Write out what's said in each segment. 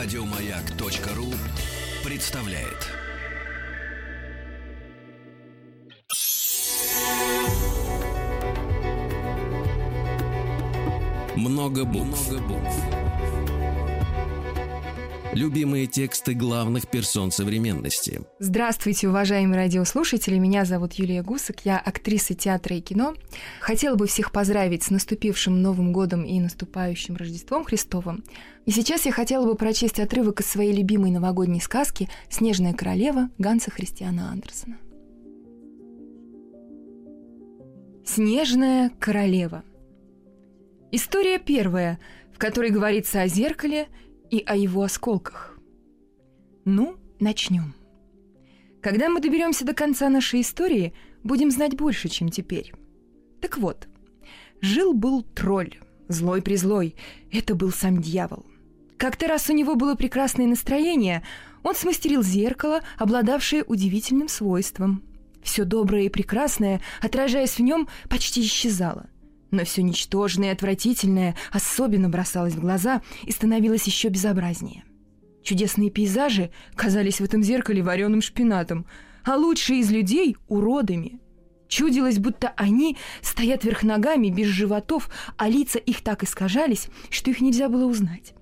Радиомаяк.ру представляет. Много букв. Много букв. Любимые тексты главных персон современности. Здравствуйте, уважаемые радиослушатели. Меня зовут Юлия Гусак. Я актриса театра и кино. Хотела бы всех поздравить с наступившим Новым годом и наступающим Рождеством Христовым. И сейчас я хотела бы прочесть отрывок из своей любимой новогодней сказки «Снежная королева» Ганса Христиана Андерсона. Снежная королева. История первая, в которой говорится о зеркале и о его осколках. Ну, начнем. Когда мы доберемся до конца нашей истории, будем знать больше, чем теперь. Так вот, жил-был тролль, злой-призлой, это был сам дьявол. Как-то раз у него было прекрасное настроение, он смастерил зеркало, обладавшее удивительным свойством. Все доброе и прекрасное, отражаясь в нем, почти исчезало – но все ничтожное и отвратительное особенно бросалось в глаза и становилось еще безобразнее. Чудесные пейзажи казались в этом зеркале вареным шпинатом, а лучшие из людей — уродами. Чудилось, будто они стоят вверх ногами, без животов, а лица их так искажались, что их нельзя было узнать.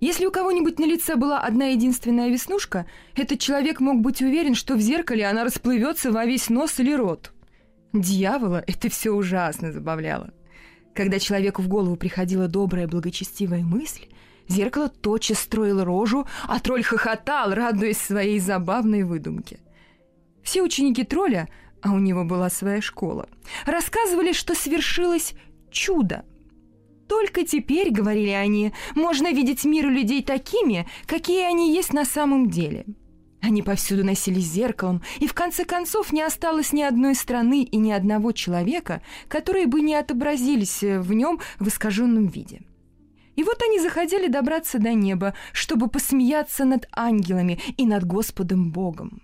Если у кого-нибудь на лице была одна единственная веснушка, этот человек мог быть уверен, что в зеркале она расплывется во весь нос или рот — Дьявола это все ужасно забавляло. Когда человеку в голову приходила добрая, благочестивая мысль, зеркало тотчас строило рожу, а тролль хохотал, радуясь своей забавной выдумке. Все ученики тролля, а у него была своя школа, рассказывали, что свершилось чудо. Только теперь, говорили они, можно видеть мир людей такими, какие они есть на самом деле – они повсюду носились зеркалом, и в конце концов не осталось ни одной страны и ни одного человека, которые бы не отобразились э, в нем в искаженном виде. И вот они захотели добраться до неба, чтобы посмеяться над ангелами и над Господом Богом.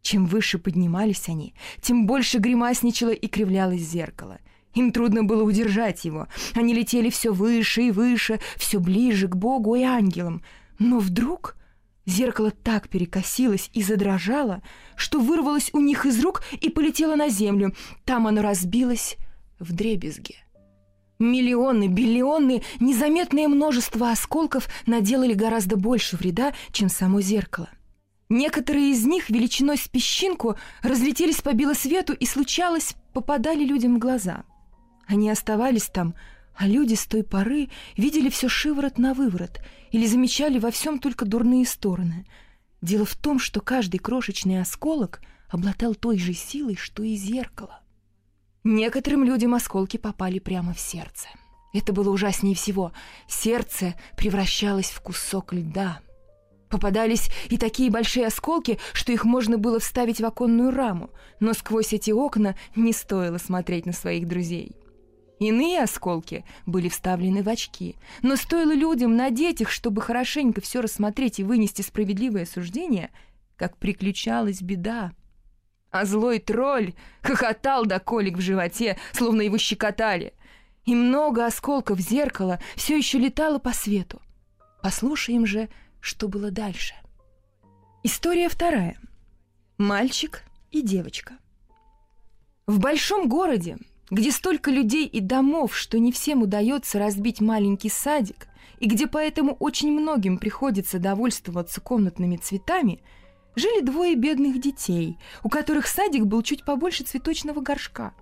Чем выше поднимались они, тем больше гримасничало и кривлялось зеркало. Им трудно было удержать его. Они летели все выше и выше, все ближе к Богу и ангелам. Но вдруг Зеркало так перекосилось и задрожало, что вырвалось у них из рук и полетело на землю. Там оно разбилось в дребезге. Миллионы, биллионы, незаметное множество осколков наделали гораздо больше вреда, чем само зеркало. Некоторые из них величиной с песчинку разлетелись по белосвету и, случалось, попадали людям в глаза. Они оставались там, а люди с той поры видели все шиворот на выворот или замечали во всем только дурные стороны. Дело в том, что каждый крошечный осколок обладал той же силой, что и зеркало. Некоторым людям осколки попали прямо в сердце. Это было ужаснее всего. Сердце превращалось в кусок льда. Попадались и такие большие осколки, что их можно было вставить в оконную раму, но сквозь эти окна не стоило смотреть на своих друзей. Иные осколки были вставлены в очки, но стоило людям надеть их, чтобы хорошенько все рассмотреть и вынести справедливое суждение, как приключалась беда. А злой тролль хохотал до колик в животе, словно его щекотали. И много осколков зеркала все еще летало по свету. Послушаем же, что было дальше. История вторая. Мальчик и девочка. В большом городе где столько людей и домов, что не всем удается разбить маленький садик, и где поэтому очень многим приходится довольствоваться комнатными цветами, жили двое бедных детей, у которых садик был чуть побольше цветочного горшка.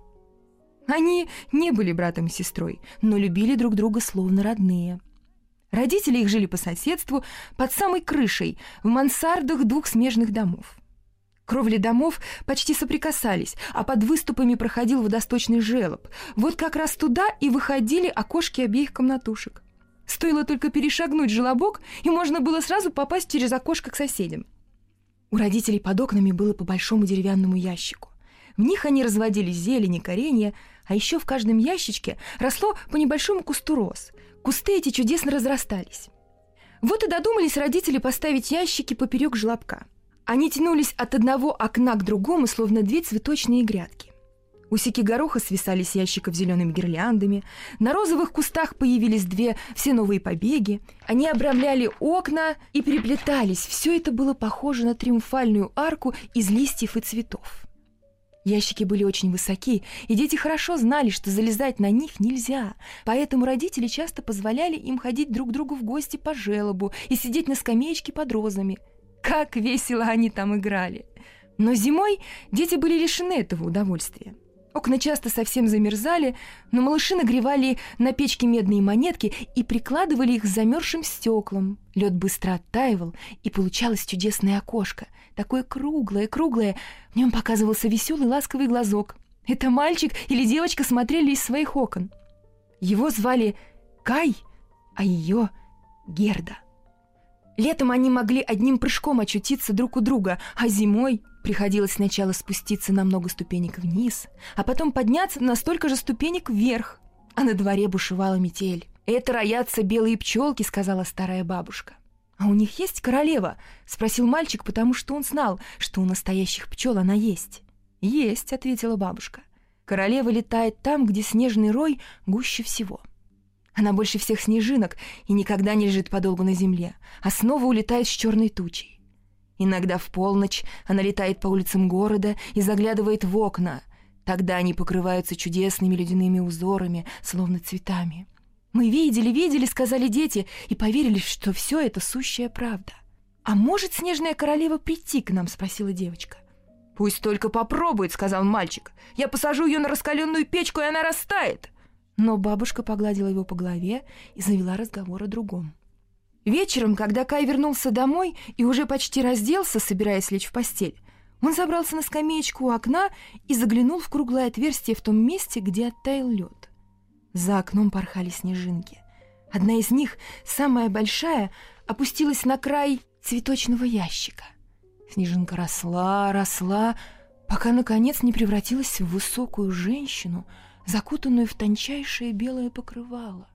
Они не были братом и сестрой, но любили друг друга словно родные. Родители их жили по соседству, под самой крышей, в мансардах двух смежных домов. Кровли домов почти соприкасались, а под выступами проходил водосточный желоб. Вот как раз туда и выходили окошки обеих комнатушек. Стоило только перешагнуть желобок, и можно было сразу попасть через окошко к соседям. У родителей под окнами было по большому деревянному ящику. В них они разводили зелень и коренья, а еще в каждом ящичке росло по небольшому кусту роз. Кусты эти чудесно разрастались. Вот и додумались родители поставить ящики поперек желобка – они тянулись от одного окна к другому, словно две цветочные грядки. Усики гороха свисали с ящиков зелеными гирляндами. На розовых кустах появились две все новые побеги. Они обрамляли окна и переплетались. Все это было похоже на триумфальную арку из листьев и цветов. Ящики были очень высоки, и дети хорошо знали, что залезать на них нельзя. Поэтому родители часто позволяли им ходить друг к другу в гости по желобу и сидеть на скамеечке под розами. Как весело они там играли! Но зимой дети были лишены этого удовольствия. Окна часто совсем замерзали, но малыши нагревали на печке медные монетки и прикладывали их к замерзшим стеклам. Лед быстро оттаивал, и получалось чудесное окошко. Такое круглое-круглое, в нем показывался веселый ласковый глазок. Это мальчик или девочка смотрели из своих окон. Его звали Кай, а ее Герда. Летом они могли одним прыжком очутиться друг у друга, а зимой приходилось сначала спуститься на много ступенек вниз, а потом подняться на столько же ступенек вверх. А на дворе бушевала метель. «Это роятся белые пчелки», — сказала старая бабушка. «А у них есть королева?» — спросил мальчик, потому что он знал, что у настоящих пчел она есть. «Есть», — ответила бабушка. «Королева летает там, где снежный рой гуще всего». Она больше всех снежинок и никогда не лежит подолгу на земле, а снова улетает с черной тучей. Иногда в полночь она летает по улицам города и заглядывает в окна. Тогда они покрываются чудесными ледяными узорами, словно цветами. «Мы видели, видели», — сказали дети, и поверили, что все это сущая правда. «А может снежная королева прийти к нам?» — спросила девочка. «Пусть только попробует», — сказал мальчик. «Я посажу ее на раскаленную печку, и она растает». Но бабушка погладила его по голове и завела разговор о другом. Вечером, когда Кай вернулся домой и уже почти разделся, собираясь лечь в постель, он забрался на скамеечку у окна и заглянул в круглое отверстие в том месте, где оттаял лед. За окном порхали снежинки. Одна из них, самая большая, опустилась на край цветочного ящика. Снежинка росла, росла, пока, наконец, не превратилась в высокую женщину — закутанную в тончайшее белое покрывало.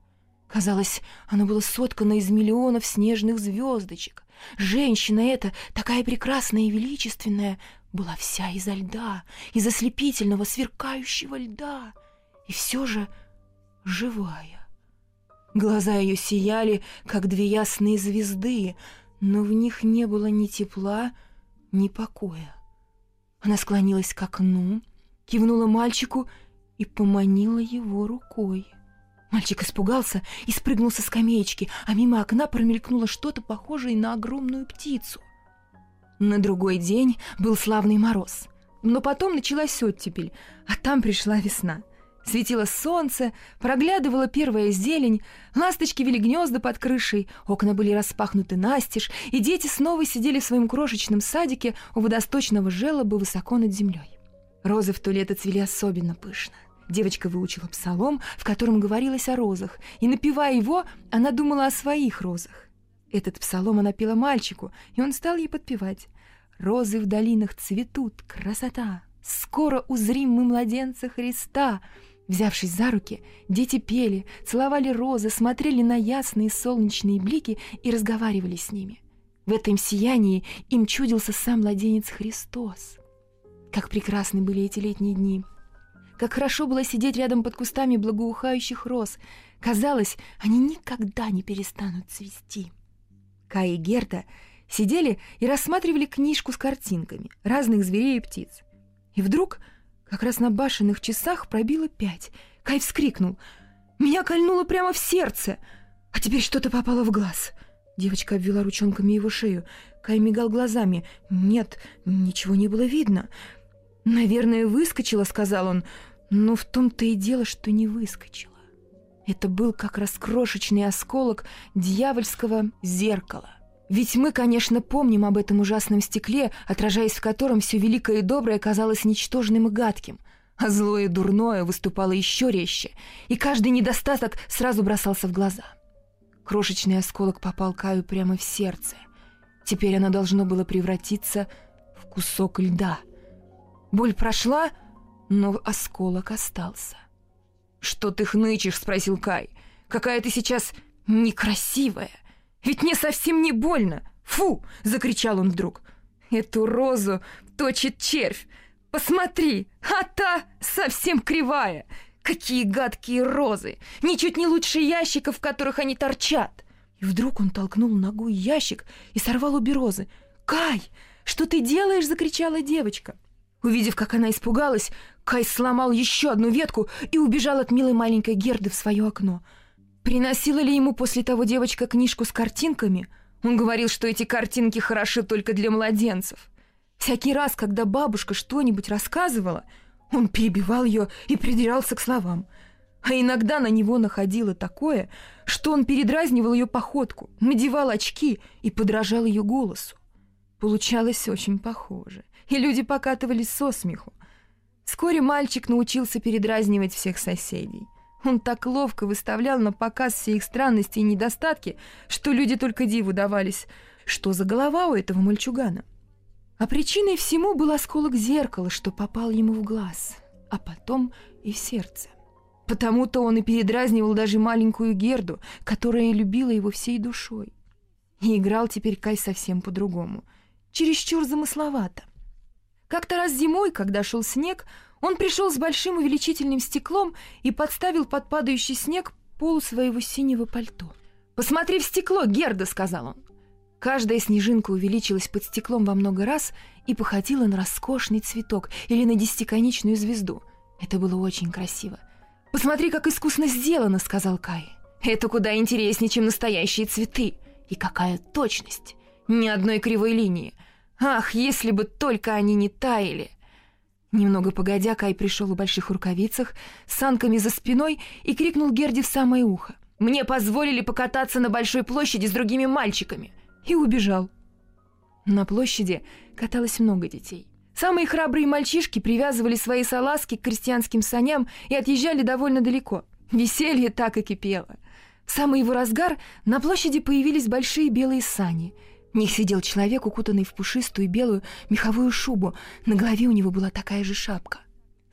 Казалось, оно было соткано из миллионов снежных звездочек. Женщина эта, такая прекрасная и величественная, была вся изо льда, из ослепительного сверкающего льда, и все же живая. Глаза ее сияли, как две ясные звезды, но в них не было ни тепла, ни покоя. Она склонилась к окну, кивнула мальчику и поманила его рукой. Мальчик испугался и спрыгнул со скамеечки, а мимо окна промелькнуло что-то похожее на огромную птицу. На другой день был славный мороз, но потом началась оттепель, а там пришла весна. Светило солнце, проглядывала первая зелень, ласточки вели гнезда под крышей, окна были распахнуты настежь, и дети снова сидели в своем крошечном садике у водосточного желоба высоко над землей. Розы в то лето цвели особенно пышно. Девочка выучила псалом, в котором говорилось о розах, и, напевая его, она думала о своих розах. Этот псалом она пела мальчику, и он стал ей подпевать. «Розы в долинах цветут, красота! Скоро узрим мы младенца Христа!» Взявшись за руки, дети пели, целовали розы, смотрели на ясные солнечные блики и разговаривали с ними. В этом сиянии им чудился сам младенец Христос. Как прекрасны были эти летние дни! Как хорошо было сидеть рядом под кустами благоухающих роз. Казалось, они никогда не перестанут цвести. Кай и Герта сидели и рассматривали книжку с картинками разных зверей и птиц. И вдруг, как раз на башенных часах, пробило пять. Кай вскрикнул. «Меня кольнуло прямо в сердце! А теперь что-то попало в глаз!» Девочка обвела ручонками его шею. Кай мигал глазами. «Нет, ничего не было видно. «Наверное, выскочила», — сказал он. «Но в том-то и дело, что не выскочила. Это был как раскрошечный осколок дьявольского зеркала. Ведь мы, конечно, помним об этом ужасном стекле, отражаясь в котором все великое и доброе казалось ничтожным и гадким, а злое и дурное выступало еще резче, и каждый недостаток сразу бросался в глаза. Крошечный осколок попал Каю прямо в сердце. Теперь оно должно было превратиться в кусок льда — Боль прошла, но осколок остался. «Что ты хнычешь?» — спросил Кай. «Какая ты сейчас некрасивая! Ведь мне совсем не больно! Фу!» — закричал он вдруг. «Эту розу точит червь! Посмотри, а та совсем кривая. Какие гадкие розы! Ничуть не лучше ящиков, в которых они торчат!» И вдруг он толкнул ногой ящик и сорвал обе розы. «Кай, что ты делаешь?» — закричала девочка. Увидев, как она испугалась, Кай сломал еще одну ветку и убежал от милой маленькой Герды в свое окно. Приносила ли ему после того девочка книжку с картинками? Он говорил, что эти картинки хороши только для младенцев. Всякий раз, когда бабушка что-нибудь рассказывала, он перебивал ее и придирался к словам. А иногда на него находило такое, что он передразнивал ее походку, надевал очки и подражал ее голосу. Получалось очень похоже, и люди покатывались со смеху. Вскоре мальчик научился передразнивать всех соседей. Он так ловко выставлял на показ все их странности и недостатки, что люди только диву давались. Что за голова у этого мальчугана? А причиной всему был осколок зеркала, что попал ему в глаз, а потом и в сердце. Потому-то он и передразнивал даже маленькую Герду, которая любила его всей душой. И играл теперь Кай совсем по-другому, чересчур замысловато. Как-то раз зимой, когда шел снег, он пришел с большим увеличительным стеклом и подставил под падающий снег полу своего синего пальто. «Посмотри в стекло, Герда!» — сказал он. Каждая снежинка увеличилась под стеклом во много раз и походила на роскошный цветок или на десятиконечную звезду. Это было очень красиво. «Посмотри, как искусно сделано», — сказал Кай. «Это куда интереснее, чем настоящие цветы. И какая точность! Ни одной кривой линии. Ах, если бы только они не таяли!» Немного погодя, Кай пришел в больших рукавицах, с санками за спиной и крикнул Герди в самое ухо. «Мне позволили покататься на большой площади с другими мальчиками!» и убежал. На площади каталось много детей. Самые храбрые мальчишки привязывали свои салазки к крестьянским саням и отъезжали довольно далеко. Веселье так и кипело. В самый его разгар на площади появились большие белые сани. Них сидел человек, укутанный в пушистую белую меховую шубу. На голове у него была такая же шапка.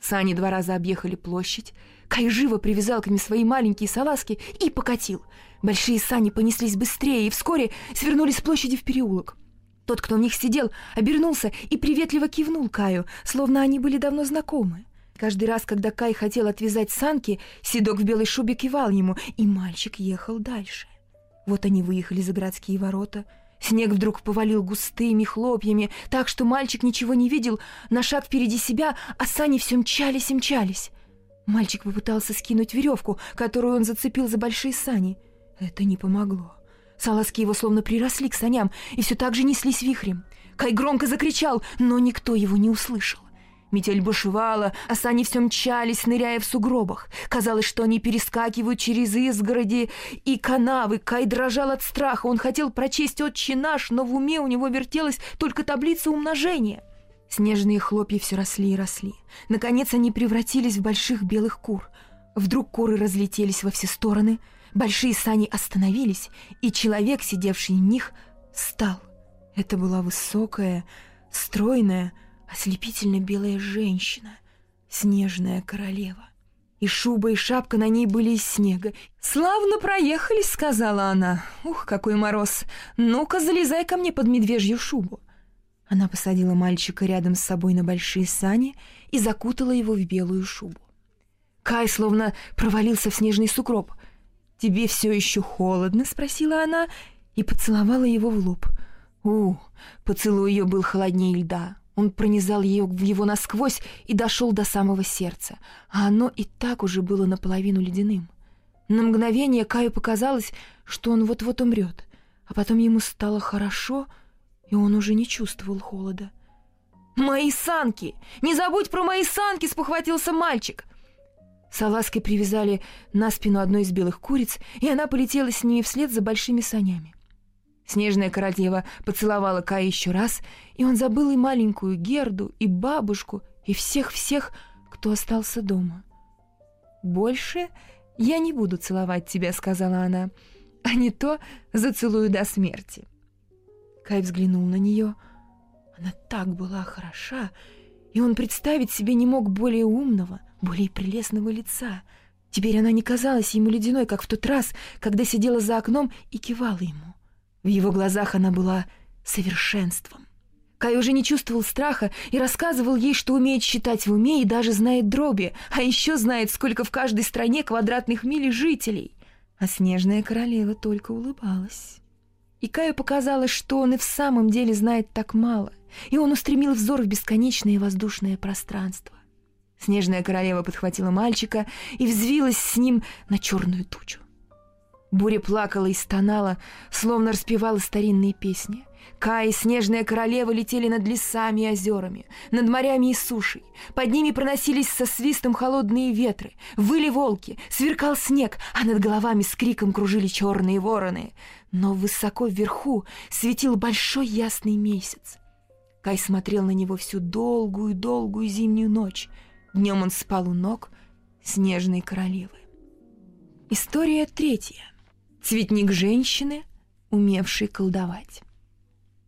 Сани два раза объехали площадь. Кай живо привязал к ним свои маленькие салазки и покатил. Большие сани понеслись быстрее и вскоре свернули с площади в переулок. Тот, кто в них сидел, обернулся и приветливо кивнул Каю, словно они были давно знакомы. Каждый раз, когда Кай хотел отвязать санки, седок в белой шубе кивал ему, и мальчик ехал дальше. Вот они выехали за городские ворота. Снег вдруг повалил густыми хлопьями, так что мальчик ничего не видел, на шаг впереди себя, а сани все мчались и мчались. Мальчик попытался скинуть веревку, которую он зацепил за большие сани. Это не помогло. Салазки его словно приросли к саням и все так же неслись вихрем. Кай громко закричал, но никто его не услышал. Метель бушевала, а сани все мчались, ныряя в сугробах. Казалось, что они перескакивают через изгороди и канавы. Кай дрожал от страха. Он хотел прочесть «Отче наш», но в уме у него вертелась только таблица умножения. Снежные хлопья все росли и росли. Наконец они превратились в больших белых кур. Вдруг куры разлетелись во все стороны — Большие сани остановились, и человек, сидевший в них, встал. Это была высокая, стройная, ослепительно белая женщина, снежная королева. И шуба, и шапка на ней были из снега. «Славно проехались», — сказала она. «Ух, какой мороз! Ну-ка, залезай ко мне под медвежью шубу». Она посадила мальчика рядом с собой на большие сани и закутала его в белую шубу. Кай словно провалился в снежный сугроб — «Тебе все еще холодно?» — спросила она и поцеловала его в лоб. У, поцелуй ее был холоднее льда. Он пронизал ее в его насквозь и дошел до самого сердца, а оно и так уже было наполовину ледяным. На мгновение Каю показалось, что он вот-вот умрет, а потом ему стало хорошо, и он уже не чувствовал холода. «Мои санки! Не забудь про мои санки!» — спохватился мальчик. Салазкой привязали на спину одной из белых куриц, и она полетела с ними вслед за большими санями. Снежная королева поцеловала Кая еще раз, и он забыл и маленькую Герду, и бабушку, и всех-всех, кто остался дома. «Больше я не буду целовать тебя», — сказала она, — «а не то зацелую до смерти». Кай взглянул на нее. Она так была хороша, и он представить себе не мог более умного — более прелестного лица. Теперь она не казалась ему ледяной, как в тот раз, когда сидела за окном и кивала ему. В его глазах она была совершенством. Кай уже не чувствовал страха и рассказывал ей, что умеет считать в уме и даже знает дроби, а еще знает, сколько в каждой стране квадратных миль жителей. А снежная королева только улыбалась. И Каю показалось, что он и в самом деле знает так мало, и он устремил взор в бесконечное воздушное пространство. Снежная королева подхватила мальчика и взвилась с ним на черную тучу. Буря плакала и стонала, словно распевала старинные песни. Кай и Снежная Королева летели над лесами и озерами, над морями и сушей. Под ними проносились со свистом холодные ветры, выли волки, сверкал снег, а над головами с криком кружили черные вороны. Но высоко вверху светил большой ясный месяц. Кай смотрел на него всю долгую-долгую зимнюю ночь. Днем он спал у ног Снежной Королевы. История третья. Цветник женщины, умевшей колдовать.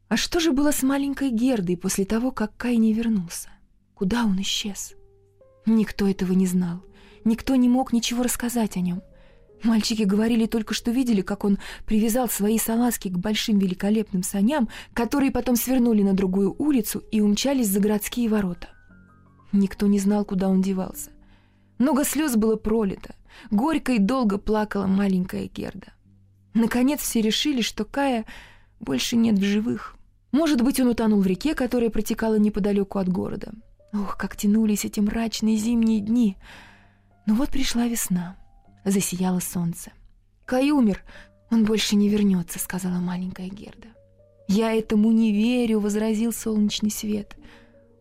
А что же было с маленькой Гердой после того, как Кай не вернулся? Куда он исчез? Никто этого не знал. Никто не мог ничего рассказать о нем. Мальчики говорили только, что видели, как он привязал свои салазки к большим великолепным саням, которые потом свернули на другую улицу и умчались за городские ворота. Никто не знал, куда он девался. Много слез было пролито. Горько и долго плакала маленькая Герда. Наконец все решили, что Кая больше нет в живых. Может быть, он утонул в реке, которая протекала неподалеку от города. Ох, как тянулись эти мрачные зимние дни. Но вот пришла весна. Засияло солнце. Кай умер. Он больше не вернется, сказала маленькая Герда. Я этому не верю, возразил солнечный свет.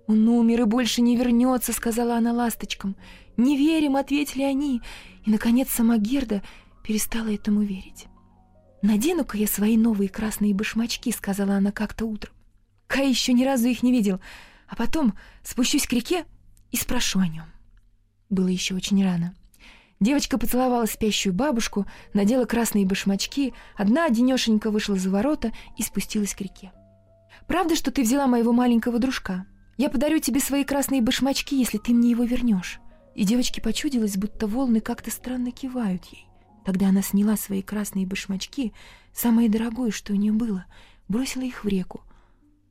Он умер и больше не вернется, сказала она ласточкам. Не верим, ответили они. И, наконец, сама Герда перестала этому верить. «Надену-ка я свои новые красные башмачки», — сказала она как-то утром. Кай еще ни разу их не видел, а потом спущусь к реке и спрошу о нем. Было еще очень рано. Девочка поцеловала спящую бабушку, надела красные башмачки, одна одинешенька вышла за ворота и спустилась к реке. «Правда, что ты взяла моего маленького дружка? Я подарю тебе свои красные башмачки, если ты мне его вернешь». И девочке почудилось, будто волны как-то странно кивают ей. Тогда она сняла свои красные башмачки, самое дорогое, что у нее было, бросила их в реку.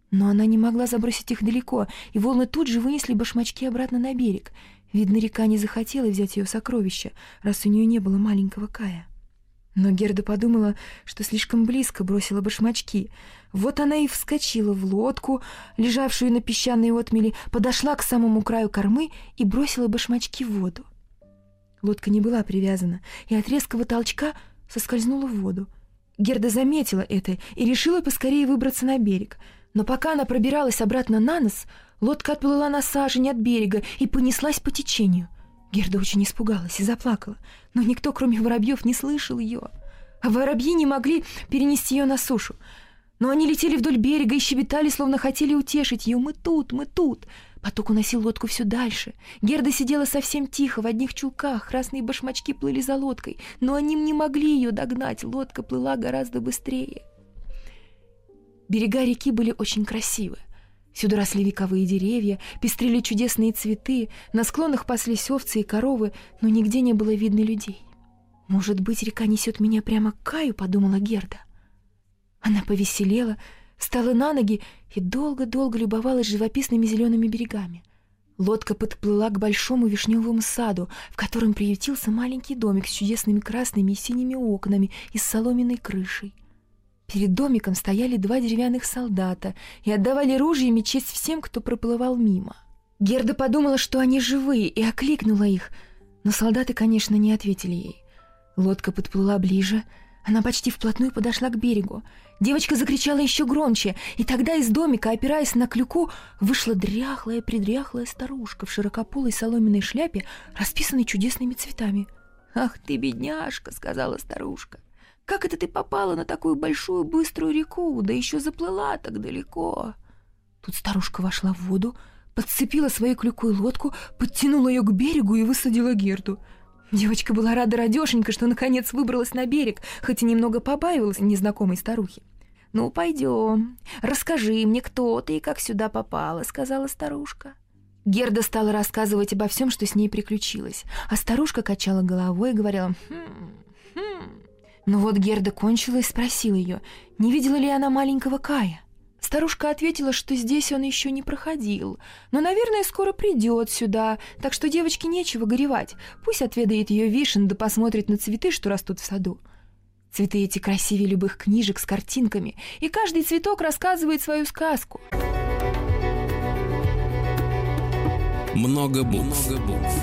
Но она не могла забросить их далеко, и волны тут же вынесли башмачки обратно на берег. Видно, река не захотела взять ее сокровища, раз у нее не было маленького Кая. Но Герда подумала, что слишком близко бросила башмачки. Вот она и вскочила в лодку, лежавшую на песчаной отмели, подошла к самому краю кормы и бросила башмачки в воду. Лодка не была привязана, и от резкого толчка соскользнула в воду. Герда заметила это и решила поскорее выбраться на берег. Но пока она пробиралась обратно на нос, лодка отплыла на сажень от берега и понеслась по течению. Герда очень испугалась и заплакала, но никто, кроме воробьев, не слышал ее. А воробьи не могли перенести ее на сушу. Но они летели вдоль берега и щебетали, словно хотели утешить ее. «Мы тут, мы тут!» Поток уносил лодку все дальше. Герда сидела совсем тихо, в одних чулках, красные башмачки плыли за лодкой, но они не могли ее догнать, лодка плыла гораздо быстрее. Берега реки были очень красивы. Всюду росли вековые деревья, пестрили чудесные цветы, на склонах паслись овцы и коровы, но нигде не было видно людей. «Может быть, река несет меня прямо к Каю?» — подумала Герда. Она повеселела, встала на ноги и долго-долго любовалась живописными зелеными берегами. Лодка подплыла к большому вишневому саду, в котором приютился маленький домик с чудесными красными и синими окнами и с соломенной крышей. Перед домиком стояли два деревянных солдата и отдавали ружьями честь всем, кто проплывал мимо. Герда подумала, что они живые, и окликнула их, но солдаты, конечно, не ответили ей. Лодка подплыла ближе — она почти вплотную подошла к берегу. Девочка закричала еще громче, и тогда из домика, опираясь на клюку, вышла дряхлая-предряхлая старушка в широкополой соломенной шляпе, расписанной чудесными цветами. «Ах ты, бедняжка!» — сказала старушка. «Как это ты попала на такую большую быструю реку, да еще заплыла так далеко?» Тут старушка вошла в воду, подцепила свою клюку и лодку, подтянула ее к берегу и высадила Герду — Девочка была рада радешенько, что наконец выбралась на берег, хоть и немного побаивалась незнакомой старухи. «Ну, пойдем, расскажи мне, кто ты и как сюда попала», — сказала старушка. Герда стала рассказывать обо всем, что с ней приключилось, а старушка качала головой и говорила «Хм, хм». Но вот Герда кончила и спросила ее, не видела ли она маленького Кая. Старушка ответила, что здесь он еще не проходил, но, наверное, скоро придет сюда, так что девочке нечего горевать. Пусть отведает ее вишен да посмотрит на цветы, что растут в саду. Цветы эти красивее любых книжек с картинками, и каждый цветок рассказывает свою сказку. Много букв. Много букв.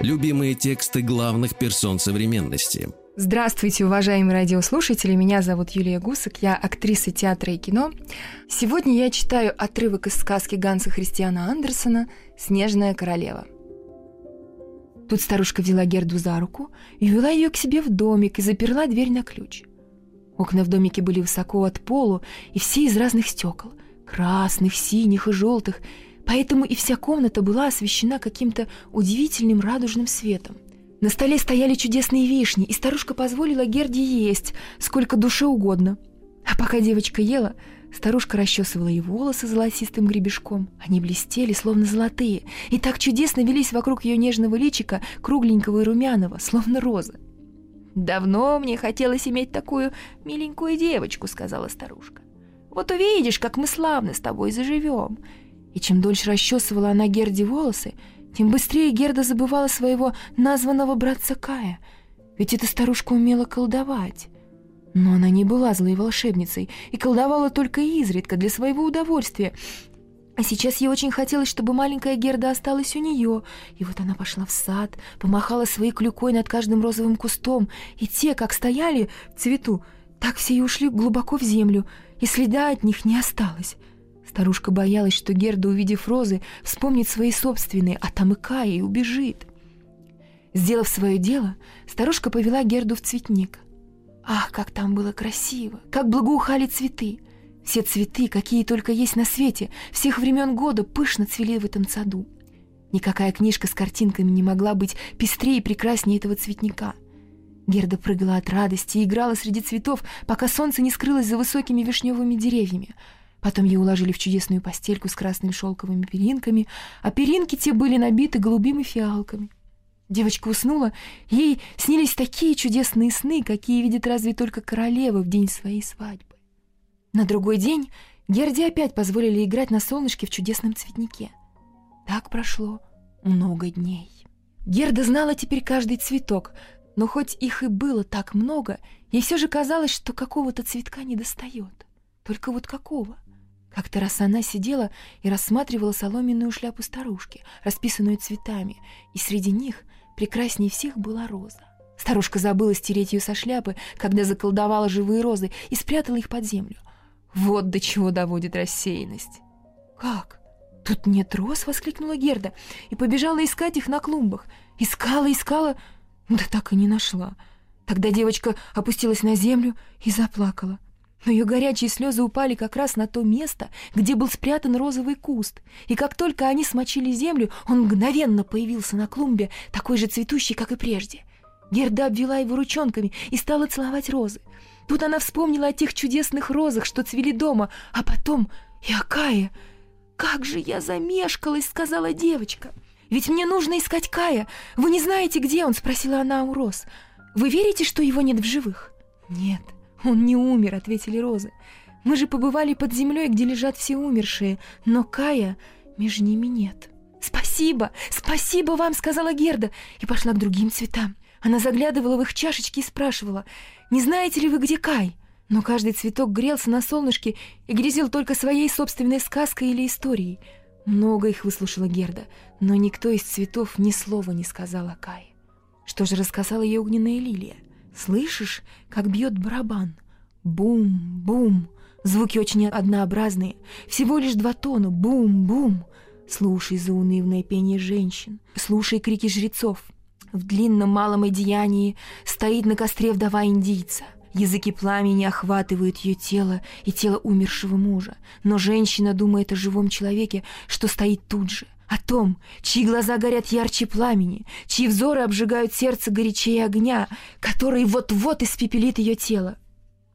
Любимые тексты главных персон современности – Здравствуйте, уважаемые радиослушатели, меня зовут Юлия Гусак, я актриса театра и кино. Сегодня я читаю отрывок из сказки Ганса Христиана Андерсона «Снежная королева». Тут старушка взяла Герду за руку и вела ее к себе в домик и заперла дверь на ключ. Окна в домике были высоко от полу и все из разных стекол — красных, синих и желтых, поэтому и вся комната была освещена каким-то удивительным радужным светом — на столе стояли чудесные вишни, и старушка позволила Герде есть, сколько душе угодно. А пока девочка ела, старушка расчесывала ей волосы золотистым гребешком. Они блестели, словно золотые, и так чудесно велись вокруг ее нежного личика, кругленького и румяного, словно розы. «Давно мне хотелось иметь такую миленькую девочку», — сказала старушка. «Вот увидишь, как мы славно с тобой заживем». И чем дольше расчесывала она Герде волосы, тем быстрее Герда забывала своего названного братца Кая, ведь эта старушка умела колдовать. Но она не была злой волшебницей и колдовала только изредка для своего удовольствия. А сейчас ей очень хотелось, чтобы маленькая Герда осталась у нее. И вот она пошла в сад, помахала своей клюкой над каждым розовым кустом, и те, как стояли в цвету, так все и ушли глубоко в землю, и следа от них не осталось. Старушка боялась, что Герда, увидев розы, вспомнит свои собственные, а там и Кая, и убежит. Сделав свое дело, старушка повела Герду в цветник. Ах, как там было красиво! Как благоухали цветы! Все цветы, какие только есть на свете, всех времен года пышно цвели в этом саду. Никакая книжка с картинками не могла быть пестрее и прекраснее этого цветника. Герда прыгала от радости и играла среди цветов, пока солнце не скрылось за высокими вишневыми деревьями — Потом ее уложили в чудесную постельку с красными шелковыми перинками, а перинки те были набиты голубыми фиалками. Девочка уснула, ей снились такие чудесные сны, какие видит разве только королева в день своей свадьбы. На другой день Герде опять позволили играть на солнышке в чудесном цветнике. Так прошло много дней. Герда знала теперь каждый цветок, но хоть их и было так много, ей все же казалось, что какого-то цветка не достает. Только вот какого? Как-то раз она сидела и рассматривала соломенную шляпу старушки, расписанную цветами, и среди них прекраснее всех была роза. Старушка забыла стереть ее со шляпы, когда заколдовала живые розы и спрятала их под землю. Вот до чего доводит рассеянность. «Как? Тут нет роз?» — воскликнула Герда и побежала искать их на клумбах. Искала, искала, да так и не нашла. Тогда девочка опустилась на землю и заплакала но ее горячие слезы упали как раз на то место, где был спрятан розовый куст, и как только они смочили землю, он мгновенно появился на клумбе, такой же цветущий, как и прежде. Герда обвела его ручонками и стала целовать розы. Тут она вспомнила о тех чудесных розах, что цвели дома, а потом и о Кае. «Как же я замешкалась!» — сказала девочка. «Ведь мне нужно искать Кая. Вы не знаете, где он?» — спросила она у роз. «Вы верите, что его нет в живых?» «Нет», «Он не умер», — ответили розы. «Мы же побывали под землей, где лежат все умершие, но Кая между ними нет». «Спасибо! Спасибо вам!» — сказала Герда и пошла к другим цветам. Она заглядывала в их чашечки и спрашивала, «Не знаете ли вы, где Кай?» Но каждый цветок грелся на солнышке и грезил только своей собственной сказкой или историей. Много их выслушала Герда, но никто из цветов ни слова не сказал о Кае. Что же рассказала ей огненная лилия? Слышишь, как бьет барабан? Бум-бум. Звуки очень однообразные. Всего лишь два тона. Бум-бум. Слушай заунывное пение женщин. Слушай крики жрецов. В длинном малом одеянии стоит на костре вдова индийца. Языки пламени охватывают ее тело и тело умершего мужа. Но женщина думает о живом человеке, что стоит тут же о том, чьи глаза горят ярче пламени, чьи взоры обжигают сердце горячее огня, который вот-вот испепелит ее тело.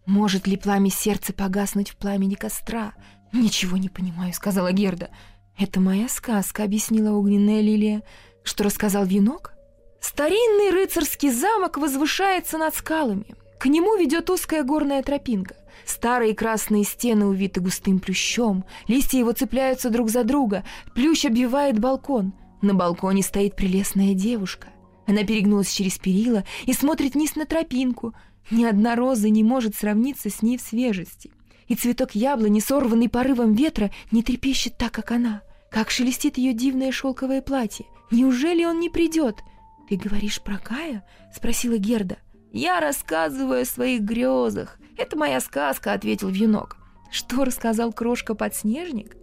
Может ли пламя сердца погаснуть в пламени костра? Ничего не понимаю, сказала Герда. Это моя сказка, объяснила огненная лилия. Что рассказал венок? Старинный рыцарский замок возвышается над скалами. К нему ведет узкая горная тропинка. Старые красные стены увиты густым плющом, листья его цепляются друг за друга, плющ обвивает балкон. На балконе стоит прелестная девушка. Она перегнулась через перила и смотрит вниз на тропинку. Ни одна роза не может сравниться с ней в свежести. И цветок яблони, сорванный порывом ветра, не трепещет так, как она. Как шелестит ее дивное шелковое платье. Неужели он не придет? «Ты говоришь про Кая?» — спросила Герда. «Я рассказываю о своих грезах. Это моя сказка», — ответил вьюнок. «Что рассказал крошка-подснежник?»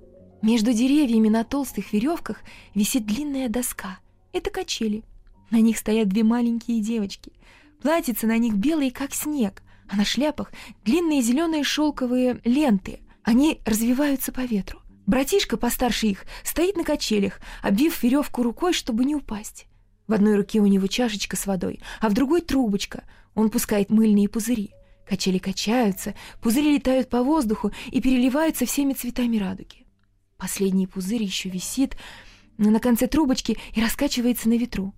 Между деревьями на толстых веревках висит длинная доска. Это качели. На них стоят две маленькие девочки. Платьица на них белые, как снег, а на шляпах длинные зеленые шелковые ленты. Они развиваются по ветру. Братишка постарше их стоит на качелях, обвив веревку рукой, чтобы не упасть. В одной руке у него чашечка с водой, а в другой трубочка. Он пускает мыльные пузыри. Качели качаются, пузыри летают по воздуху и переливаются всеми цветами радуги. Последний пузырь еще висит на конце трубочки и раскачивается на ветру.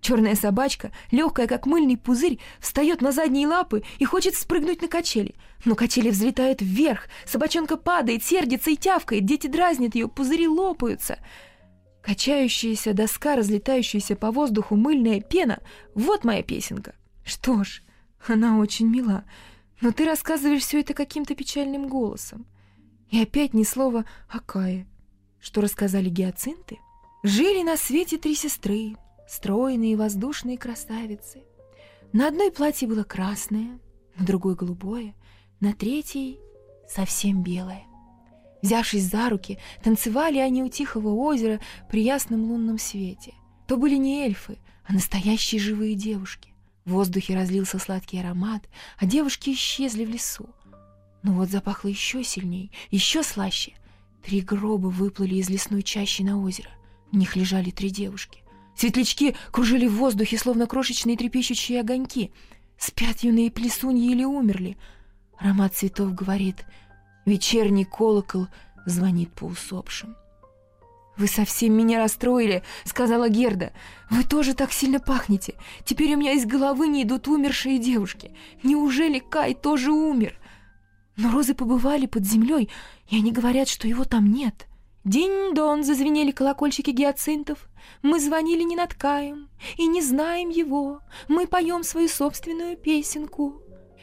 Черная собачка, легкая как мыльный пузырь, встает на задние лапы и хочет спрыгнуть на качели. Но качели взлетают вверх, собачонка падает, сердится и тявкает, дети дразнят ее, пузыри лопаются — Качающаяся доска, разлетающаяся по воздуху мыльная пена — вот моя песенка. Что ж, она очень мила, но ты рассказываешь все это каким-то печальным голосом. И опять ни слова о Кае. Что рассказали гиацинты? Жили на свете три сестры, стройные воздушные красавицы. На одной платье было красное, на другой голубое, на третьей совсем белое. Взявшись за руки, танцевали они у тихого озера при ясном лунном свете. То были не эльфы, а настоящие живые девушки. В воздухе разлился сладкий аромат, а девушки исчезли в лесу. Но вот запахло еще сильней, еще слаще. Три гроба выплыли из лесной чащи на озеро. В них лежали три девушки. Светлячки кружили в воздухе, словно крошечные трепещущие огоньки. Спят юные плесуньи или умерли. Аромат цветов говорит — Вечерний колокол звонит по усопшим. «Вы совсем меня расстроили», — сказала Герда. «Вы тоже так сильно пахнете. Теперь у меня из головы не идут умершие девушки. Неужели Кай тоже умер?» Но розы побывали под землей, и они говорят, что его там нет. День-дон зазвенели колокольчики гиацинтов. Мы звонили не над Каем и не знаем его. Мы поем свою собственную песенку.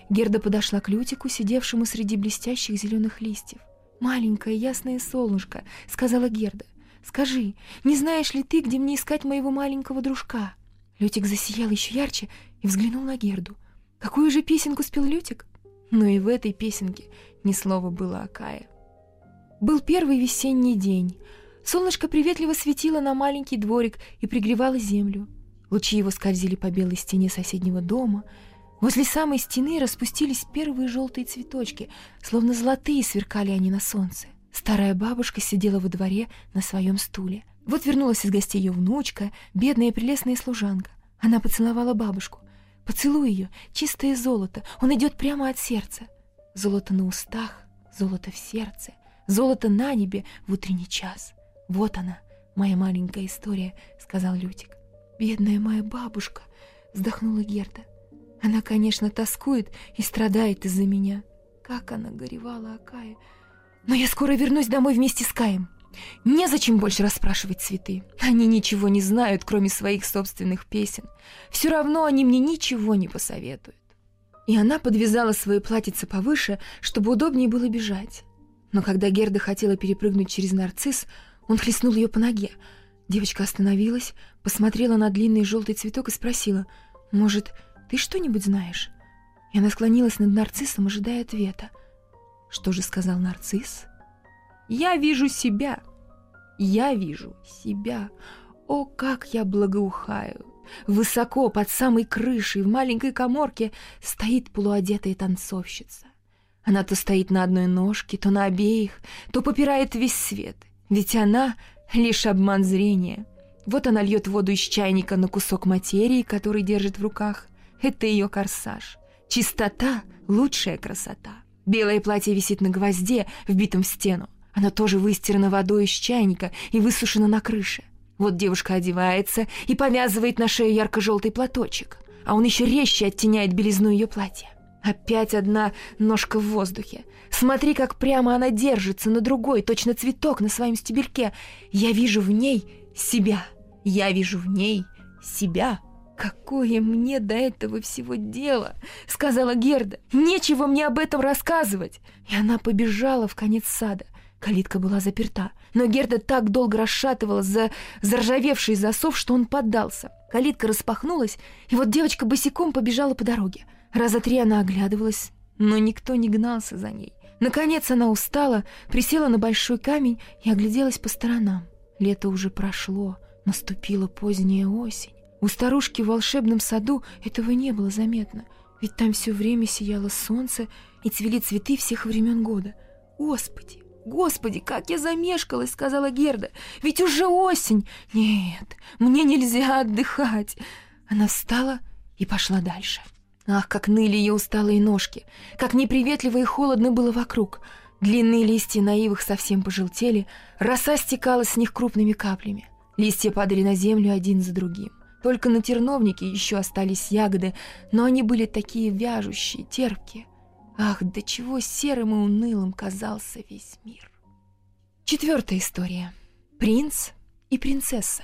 Герда подошла к Лютику, сидевшему среди блестящих зеленых листьев. «Маленькое ясное солнышко», — сказала Герда. «Скажи, не знаешь ли ты, где мне искать моего маленького дружка?» Лютик засиял еще ярче и взглянул на Герду. Какую же песенку спел Лютик? Но и в этой песенке ни слова было о Кае. Был первый весенний день. Солнышко приветливо светило на маленький дворик и пригревало землю. Лучи его скользили по белой стене соседнего дома — Возле самой стены распустились первые желтые цветочки, словно золотые сверкали они на солнце. Старая бабушка сидела во дворе на своем стуле. Вот вернулась из гостей ее внучка, бедная и прелестная служанка. Она поцеловала бабушку. Поцелуй ее, чистое золото, он идет прямо от сердца. Золото на устах, золото в сердце, золото на небе в утренний час. Вот она, моя маленькая история, сказал Лютик. Бедная моя бабушка, вздохнула Герда. Она, конечно, тоскует и страдает из-за меня. Как она горевала о Кае. Но я скоро вернусь домой вместе с Каем. Незачем больше расспрашивать цветы. Они ничего не знают, кроме своих собственных песен. Все равно они мне ничего не посоветуют. И она подвязала свое платьице повыше, чтобы удобнее было бежать. Но когда Герда хотела перепрыгнуть через нарцисс, он хлестнул ее по ноге. Девочка остановилась, посмотрела на длинный желтый цветок и спросила, «Может, ты что-нибудь знаешь?» И она склонилась над нарциссом, ожидая ответа. Что же сказал нарцисс? «Я вижу себя. Я вижу себя. О, как я благоухаю!» Высоко, под самой крышей, в маленькой коморке, стоит полуодетая танцовщица. Она то стоит на одной ножке, то на обеих, то попирает весь свет. Ведь она — лишь обман зрения. Вот она льет воду из чайника на кусок материи, который держит в руках. Это ее корсаж. Чистота — лучшая красота. Белое платье висит на гвозде, вбитом в стену. Оно тоже выстирано водой из чайника и высушено на крыше. Вот девушка одевается и повязывает на шею ярко-желтый платочек, а он еще резче оттеняет белизну ее платья. Опять одна ножка в воздухе. Смотри, как прямо она держится на другой, точно цветок на своем стебельке. Я вижу в ней себя. Я вижу в ней себя. «Какое мне до этого всего дело?» — сказала Герда. «Нечего мне об этом рассказывать!» И она побежала в конец сада. Калитка была заперта, но Герда так долго расшатывала за заржавевший засов, что он поддался. Калитка распахнулась, и вот девочка босиком побежала по дороге. Раза три она оглядывалась, но никто не гнался за ней. Наконец она устала, присела на большой камень и огляделась по сторонам. Лето уже прошло, наступила поздняя осень. У старушки в волшебном саду этого не было заметно, ведь там все время сияло солнце и цвели цветы всех времен года. Господи, господи, как я замешкалась, сказала Герда, ведь уже осень. Нет, мне нельзя отдыхать. Она встала и пошла дальше. Ах, как ныли ее усталые ножки, как неприветливо и холодно было вокруг. Длинные листья на ивах совсем пожелтели, роса стекала с них крупными каплями. Листья падали на землю один за другим. Только на терновнике еще остались ягоды, но они были такие вяжущие, терпкие. Ах, до чего серым и унылым казался весь мир. Четвертая история. Принц и принцесса.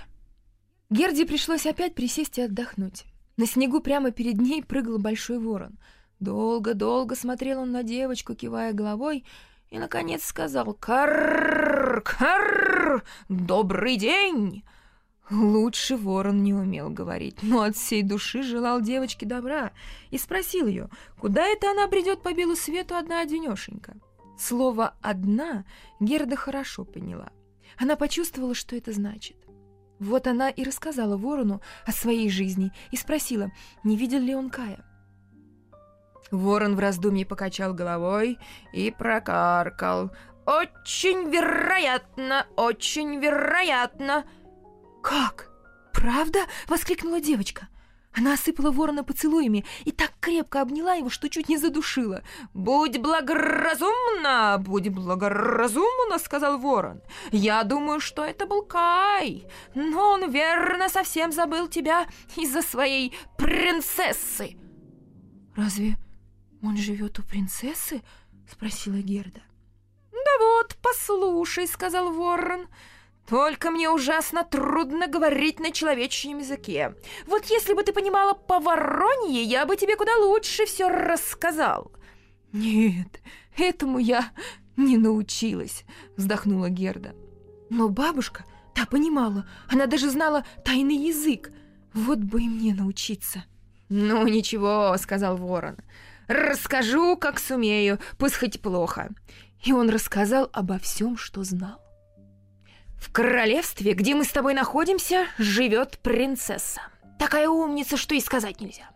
Герде пришлось опять присесть и отдохнуть. На снегу прямо перед ней прыгал большой ворон. Долго-долго смотрел он на девочку, кивая головой, и, наконец, сказал «Карр! Карр! Добрый день!» Лучше ворон не умел говорить, но от всей души желал девочке добра и спросил ее, куда это она придет по белу свету одна-одинешенька. Слово «одна» Герда хорошо поняла. Она почувствовала, что это значит. Вот она и рассказала ворону о своей жизни и спросила, не видел ли он Кая. Ворон в раздумье покачал головой и прокаркал. «Очень вероятно, очень вероятно!» «Как? Правда?» — воскликнула девочка. Она осыпала ворона поцелуями и так крепко обняла его, что чуть не задушила. «Будь благоразумна, будь благоразумна», — сказал ворон. «Я думаю, что это был Кай, но он верно совсем забыл тебя из-за своей принцессы». «Разве он живет у принцессы?» — спросила Герда. «Да вот, послушай», — сказал ворон, — только мне ужасно трудно говорить на человечьем языке. Вот если бы ты понимала по-воронье, я бы тебе куда лучше все рассказал. Нет, этому я не научилась, вздохнула Герда. Но бабушка, та понимала, она даже знала тайный язык. Вот бы и мне научиться. Ну ничего, сказал ворон. Расскажу, как сумею, пусть хоть плохо. И он рассказал обо всем, что знал. В королевстве, где мы с тобой находимся, живет принцесса. Такая умница, что и сказать нельзя.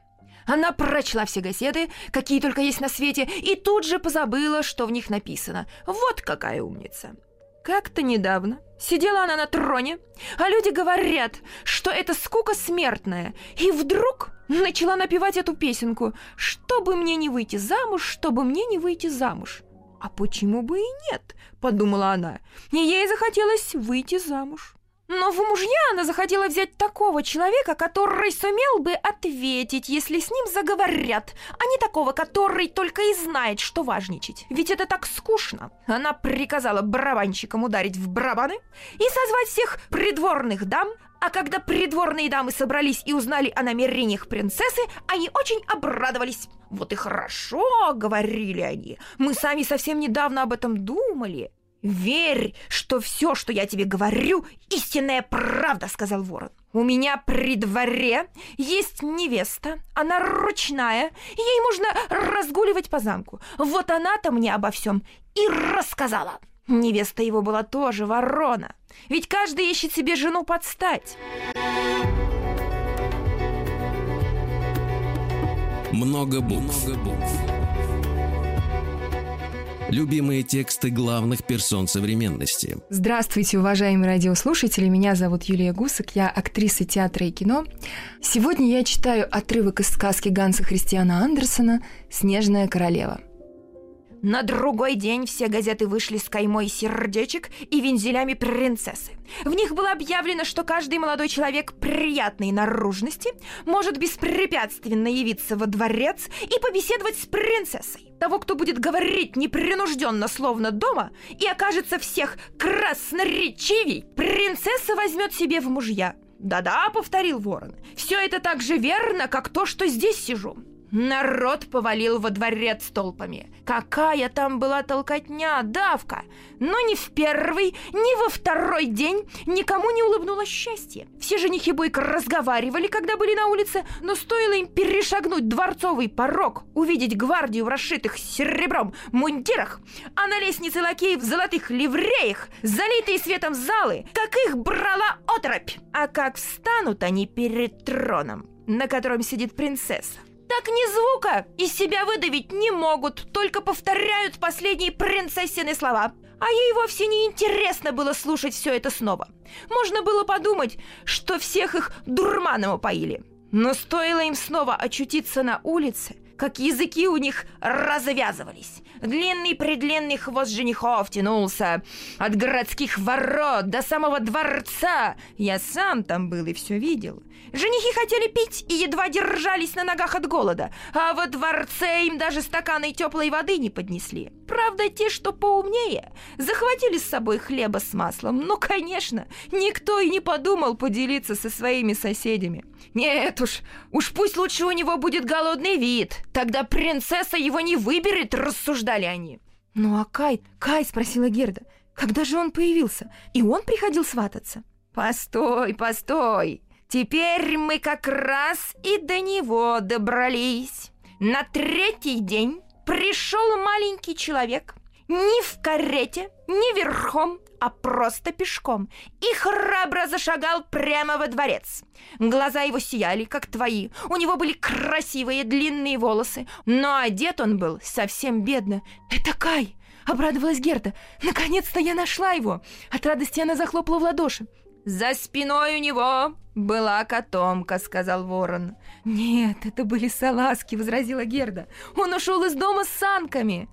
Она прочла все газеты, какие только есть на свете, и тут же позабыла, что в них написано. Вот какая умница. Как-то недавно сидела она на троне, а люди говорят, что это скука смертная, и вдруг начала напевать эту песенку «Чтобы мне не выйти замуж, чтобы мне не выйти замуж». «А почему бы и нет?» — подумала она. И ей захотелось выйти замуж. Но в мужья она захотела взять такого человека, который сумел бы ответить, если с ним заговорят, а не такого, который только и знает, что важничать. Ведь это так скучно. Она приказала барабанщикам ударить в барабаны и созвать всех придворных дам, а когда придворные дамы собрались и узнали о намерениях принцессы, они очень обрадовались. «Вот и хорошо», — говорили они, — «мы сами совсем недавно об этом думали». «Верь, что все, что я тебе говорю, истинная правда», — сказал ворон. «У меня при дворе есть невеста, она ручная, ей можно разгуливать по замку. Вот она-то мне обо всем и рассказала». Невеста его была тоже ворона, ведь каждый ищет себе жену под стать. Много букв. Много букв. Любимые тексты главных персон современности. Здравствуйте, уважаемые радиослушатели. Меня зовут Юлия Гусак, я актриса театра и кино. Сегодня я читаю отрывок из сказки Ганса Христиана Андерсона «Снежная королева». На другой день все газеты вышли с каймой сердечек и вензелями принцессы. В них было объявлено, что каждый молодой человек приятной наружности может беспрепятственно явиться во дворец и побеседовать с принцессой. Того, кто будет говорить непринужденно, словно дома, и окажется всех красноречивей, принцесса возьмет себе в мужья. «Да-да», — повторил ворон, — «все это так же верно, как то, что здесь сижу». Народ повалил во дворец толпами. Какая там была толкотня, давка! Но ни в первый, ни во второй день никому не улыбнулось счастье. Все женихи бойко разговаривали, когда были на улице, но стоило им перешагнуть дворцовый порог, увидеть гвардию в расшитых серебром мундирах, а на лестнице лакеев в золотых ливреях, залитые светом залы, как их брала оторопь. А как встанут они перед троном, на котором сидит принцесса, так ни звука из себя выдавить не могут, только повторяют последние принцессины слова. А ей вовсе не интересно было слушать все это снова. Можно было подумать, что всех их дурманом опоили. Но стоило им снова очутиться на улице, как языки у них развязывались. Длинный-предлинный хвост женихов тянулся от городских ворот до самого дворца. Я сам там был и все видел. Женихи хотели пить и едва держались на ногах от голода, а во дворце им даже стаканы теплой воды не поднесли. Правда, те, что поумнее, захватили с собой хлеба с маслом. Ну, конечно, никто и не подумал поделиться со своими соседями. Нет уж, уж пусть лучше у него будет голодный вид, тогда принцесса его не выберет, рассуждали они. «Ну а Кай, Кай?» — спросила Герда. «Когда же он появился? И он приходил свататься?» «Постой, постой!» Теперь мы как раз и до него добрались. На третий день пришел маленький человек, не в карете, не верхом, а просто пешком, и храбро зашагал прямо во дворец. Глаза его сияли, как твои, у него были красивые длинные волосы, но одет он был совсем бедно. «Это Кай!» — обрадовалась Герда. «Наконец-то я нашла его!» От радости она захлопала в ладоши. «За спиной у него была котомка», — сказал ворон. «Нет, это были салазки», — возразила Герда. «Он ушел из дома с санками».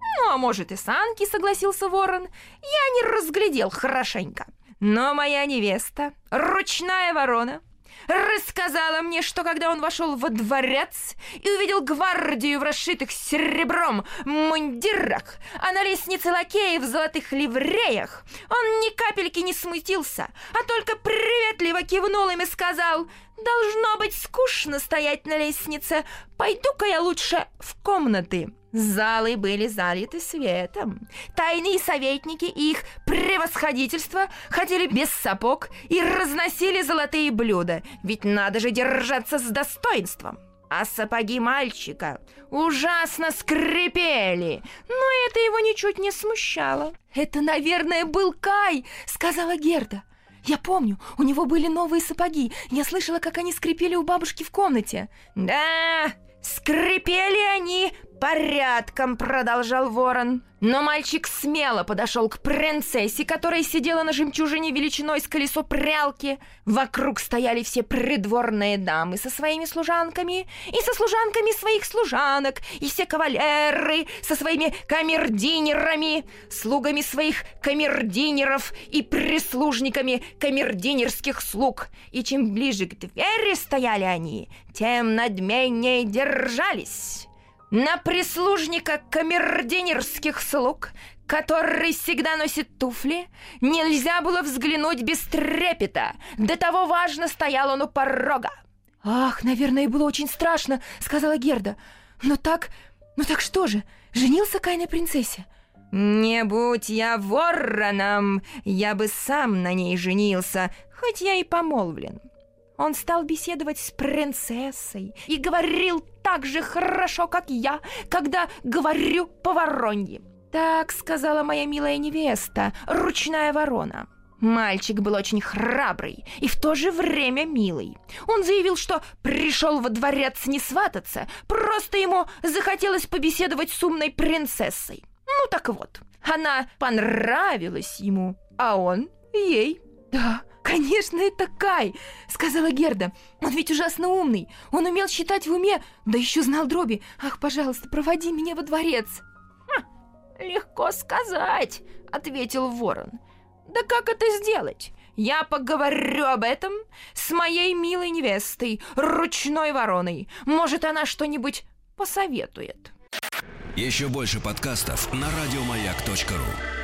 «Ну, а может и санки», — согласился ворон. «Я не разглядел хорошенько. Но моя невеста, ручная ворона, рассказала мне, что когда он вошел во дворец и увидел гвардию в расшитых серебром мундирах, а на лестнице лакеев в золотых ливреях, он ни капельки не смутился, а только приветливо кивнул им и сказал «Должно быть скучно стоять на лестнице, пойду-ка я лучше в комнаты». Залы были залиты светом. Тайные советники и их превосходительство ходили без сапог и разносили золотые блюда, ведь надо же держаться с достоинством. А сапоги мальчика ужасно скрипели, но это его ничуть не смущало. «Это, наверное, был Кай», — сказала Герда. «Я помню, у него были новые сапоги. Я слышала, как они скрипели у бабушки в комнате». «Да, скрипели они порядком», — продолжал ворон. Но мальчик смело подошел к принцессе, которая сидела на жемчужине величиной с колесо прялки. Вокруг стояли все придворные дамы со своими служанками и со служанками своих служанок, и все кавалеры со своими камердинерами, слугами своих камердинеров и прислужниками камердинерских слуг. И чем ближе к двери стояли они, тем надменнее держались на прислужника камердинерских слуг, который всегда носит туфли, нельзя было взглянуть без трепета. До того важно стоял он у порога. «Ах, наверное, было очень страшно», — сказала Герда. «Но так... Ну так что же, женился Кай на принцессе?» «Не будь я вороном, я бы сам на ней женился, хоть я и помолвлен. Он стал беседовать с принцессой и говорил так же хорошо, как я, когда говорю по-воронье. «Так», — сказала моя милая невеста, ручная ворона. Мальчик был очень храбрый и в то же время милый. Он заявил, что пришел во дворец не свататься, просто ему захотелось побеседовать с умной принцессой. Ну так вот, она понравилась ему, а он ей. «Да, «Конечно, это Кай!» — сказала Герда. «Он ведь ужасно умный. Он умел считать в уме, да еще знал дроби. Ах, пожалуйста, проводи меня во дворец!» Ха, «Легко сказать», — ответил ворон. «Да как это сделать? Я поговорю об этом с моей милой невестой, ручной вороной. Может, она что-нибудь посоветует». Еще больше подкастов на радиомаяк.ру